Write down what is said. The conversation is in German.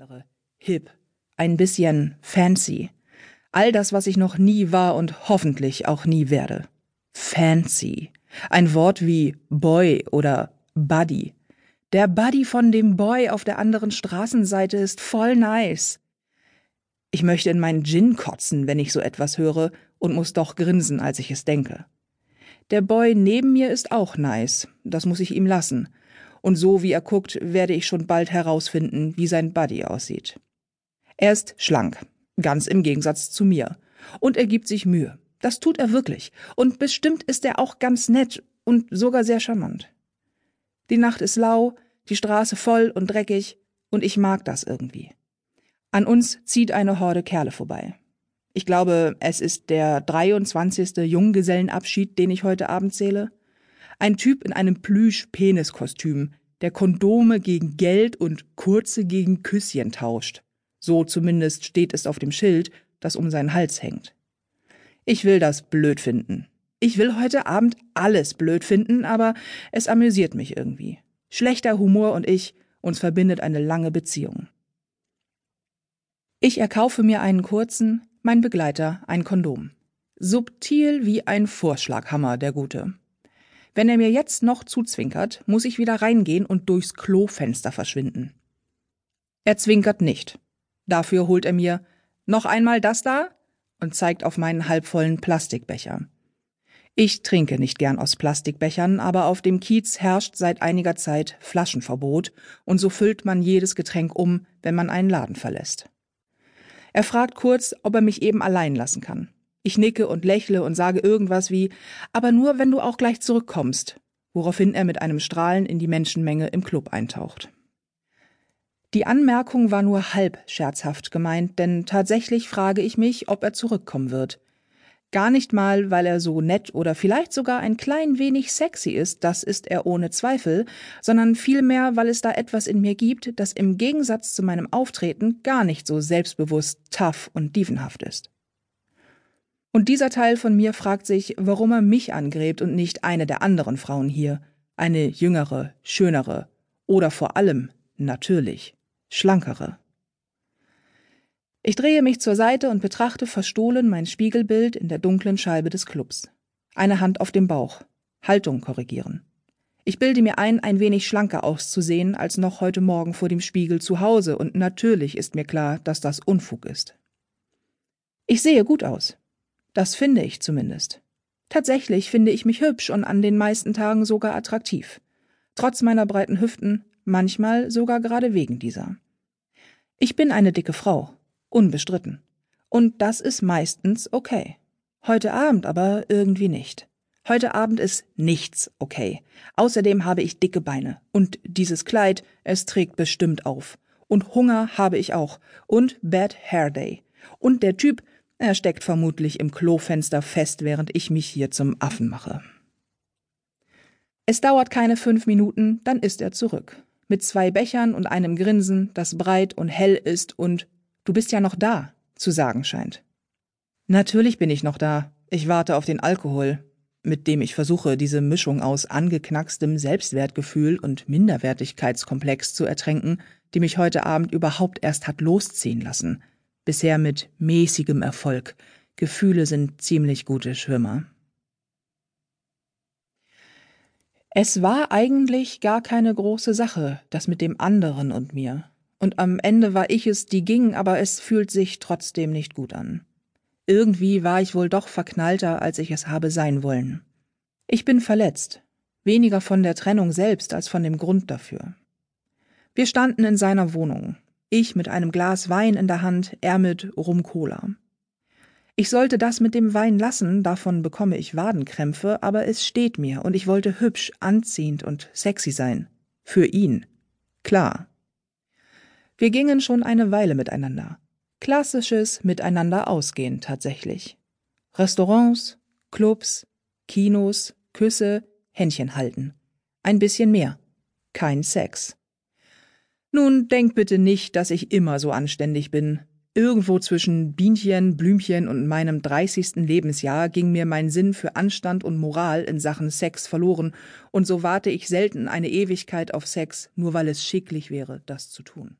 andere. Hip, ein bisschen fancy. All das, was ich noch nie war und hoffentlich auch nie werde. Fancy. Ein Wort wie Boy oder Buddy. Der Buddy von dem Boy auf der anderen Straßenseite ist voll nice. Ich möchte in meinen Gin kotzen, wenn ich so etwas höre, und muss doch grinsen, als ich es denke. Der Boy neben mir ist auch nice, das muss ich ihm lassen. Und so wie er guckt, werde ich schon bald herausfinden, wie sein Buddy aussieht. Er ist schlank, ganz im Gegensatz zu mir. Und er gibt sich Mühe. Das tut er wirklich. Und bestimmt ist er auch ganz nett und sogar sehr charmant. Die Nacht ist lau, die Straße voll und dreckig, und ich mag das irgendwie. An uns zieht eine Horde Kerle vorbei. Ich glaube, es ist der 23. Junggesellenabschied, den ich heute Abend zähle. Ein Typ in einem Plüsch-Peniskostüm, der Kondome gegen Geld und kurze gegen Küsschen tauscht. So zumindest steht es auf dem Schild, das um seinen Hals hängt. Ich will das blöd finden. Ich will heute Abend alles blöd finden, aber es amüsiert mich irgendwie. Schlechter Humor und ich, uns verbindet eine lange Beziehung. Ich erkaufe mir einen kurzen, mein Begleiter ein Kondom. Subtil wie ein Vorschlaghammer, der Gute. Wenn er mir jetzt noch zuzwinkert, muss ich wieder reingehen und durchs Klofenster verschwinden. Er zwinkert nicht. Dafür holt er mir noch einmal das da und zeigt auf meinen halbvollen Plastikbecher. Ich trinke nicht gern aus Plastikbechern, aber auf dem Kiez herrscht seit einiger Zeit Flaschenverbot und so füllt man jedes Getränk um, wenn man einen Laden verlässt. Er fragt kurz, ob er mich eben allein lassen kann. Ich nicke und lächle und sage irgendwas wie, aber nur, wenn du auch gleich zurückkommst, woraufhin er mit einem Strahlen in die Menschenmenge im Club eintaucht. Die Anmerkung war nur halb scherzhaft gemeint, denn tatsächlich frage ich mich, ob er zurückkommen wird. Gar nicht mal, weil er so nett oder vielleicht sogar ein klein wenig sexy ist, das ist er ohne Zweifel, sondern vielmehr, weil es da etwas in mir gibt, das im Gegensatz zu meinem Auftreten gar nicht so selbstbewusst, tough und dievenhaft ist. Und dieser Teil von mir fragt sich, warum er mich angrebt und nicht eine der anderen Frauen hier, eine jüngere, schönere oder vor allem, natürlich, schlankere. Ich drehe mich zur Seite und betrachte verstohlen mein Spiegelbild in der dunklen Scheibe des Clubs. Eine Hand auf dem Bauch. Haltung korrigieren. Ich bilde mir ein, ein wenig schlanker auszusehen als noch heute Morgen vor dem Spiegel zu Hause, und natürlich ist mir klar, dass das Unfug ist. Ich sehe gut aus. Das finde ich zumindest. Tatsächlich finde ich mich hübsch und an den meisten Tagen sogar attraktiv. Trotz meiner breiten Hüften, manchmal sogar gerade wegen dieser. Ich bin eine dicke Frau, Unbestritten. Und das ist meistens okay. Heute Abend aber irgendwie nicht. Heute Abend ist nichts okay. Außerdem habe ich dicke Beine. Und dieses Kleid, es trägt bestimmt auf. Und Hunger habe ich auch. Und Bad Hair Day. Und der Typ, er steckt vermutlich im Klofenster fest, während ich mich hier zum Affen mache. Es dauert keine fünf Minuten, dann ist er zurück. Mit zwei Bechern und einem Grinsen, das breit und hell ist und Du bist ja noch da, zu sagen scheint. Natürlich bin ich noch da. Ich warte auf den Alkohol, mit dem ich versuche, diese Mischung aus angeknackstem Selbstwertgefühl und Minderwertigkeitskomplex zu ertränken, die mich heute Abend überhaupt erst hat losziehen lassen. Bisher mit mäßigem Erfolg. Gefühle sind ziemlich gute Schwimmer. Es war eigentlich gar keine große Sache, das mit dem anderen und mir und am Ende war ich es, die ging, aber es fühlt sich trotzdem nicht gut an. Irgendwie war ich wohl doch verknallter, als ich es habe sein wollen. Ich bin verletzt, weniger von der Trennung selbst als von dem Grund dafür. Wir standen in seiner Wohnung, ich mit einem Glas Wein in der Hand, er mit Rum-Cola. Ich sollte das mit dem Wein lassen, davon bekomme ich Wadenkrämpfe, aber es steht mir und ich wollte hübsch, anziehend und sexy sein. Für ihn. Klar. Wir gingen schon eine Weile miteinander. Klassisches Miteinander ausgehen tatsächlich. Restaurants, Clubs, Kinos, Küsse, Händchen halten. Ein bisschen mehr. Kein Sex. Nun denk bitte nicht, dass ich immer so anständig bin. Irgendwo zwischen Bienchen, Blümchen und meinem dreißigsten Lebensjahr ging mir mein Sinn für Anstand und Moral in Sachen Sex verloren, und so warte ich selten eine Ewigkeit auf Sex, nur weil es schicklich wäre, das zu tun.